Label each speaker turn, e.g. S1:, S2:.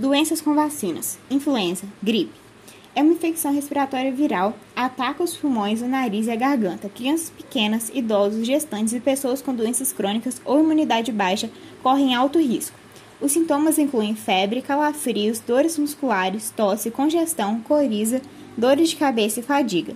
S1: Doenças com vacinas: influenza, gripe. É uma infecção respiratória viral, ataca os pulmões, o nariz e a garganta. Crianças pequenas, idosos, gestantes e pessoas com doenças crônicas ou imunidade baixa correm alto risco. Os sintomas incluem febre, calafrios, dores musculares, tosse, congestão, coriza, dores de cabeça e fadiga.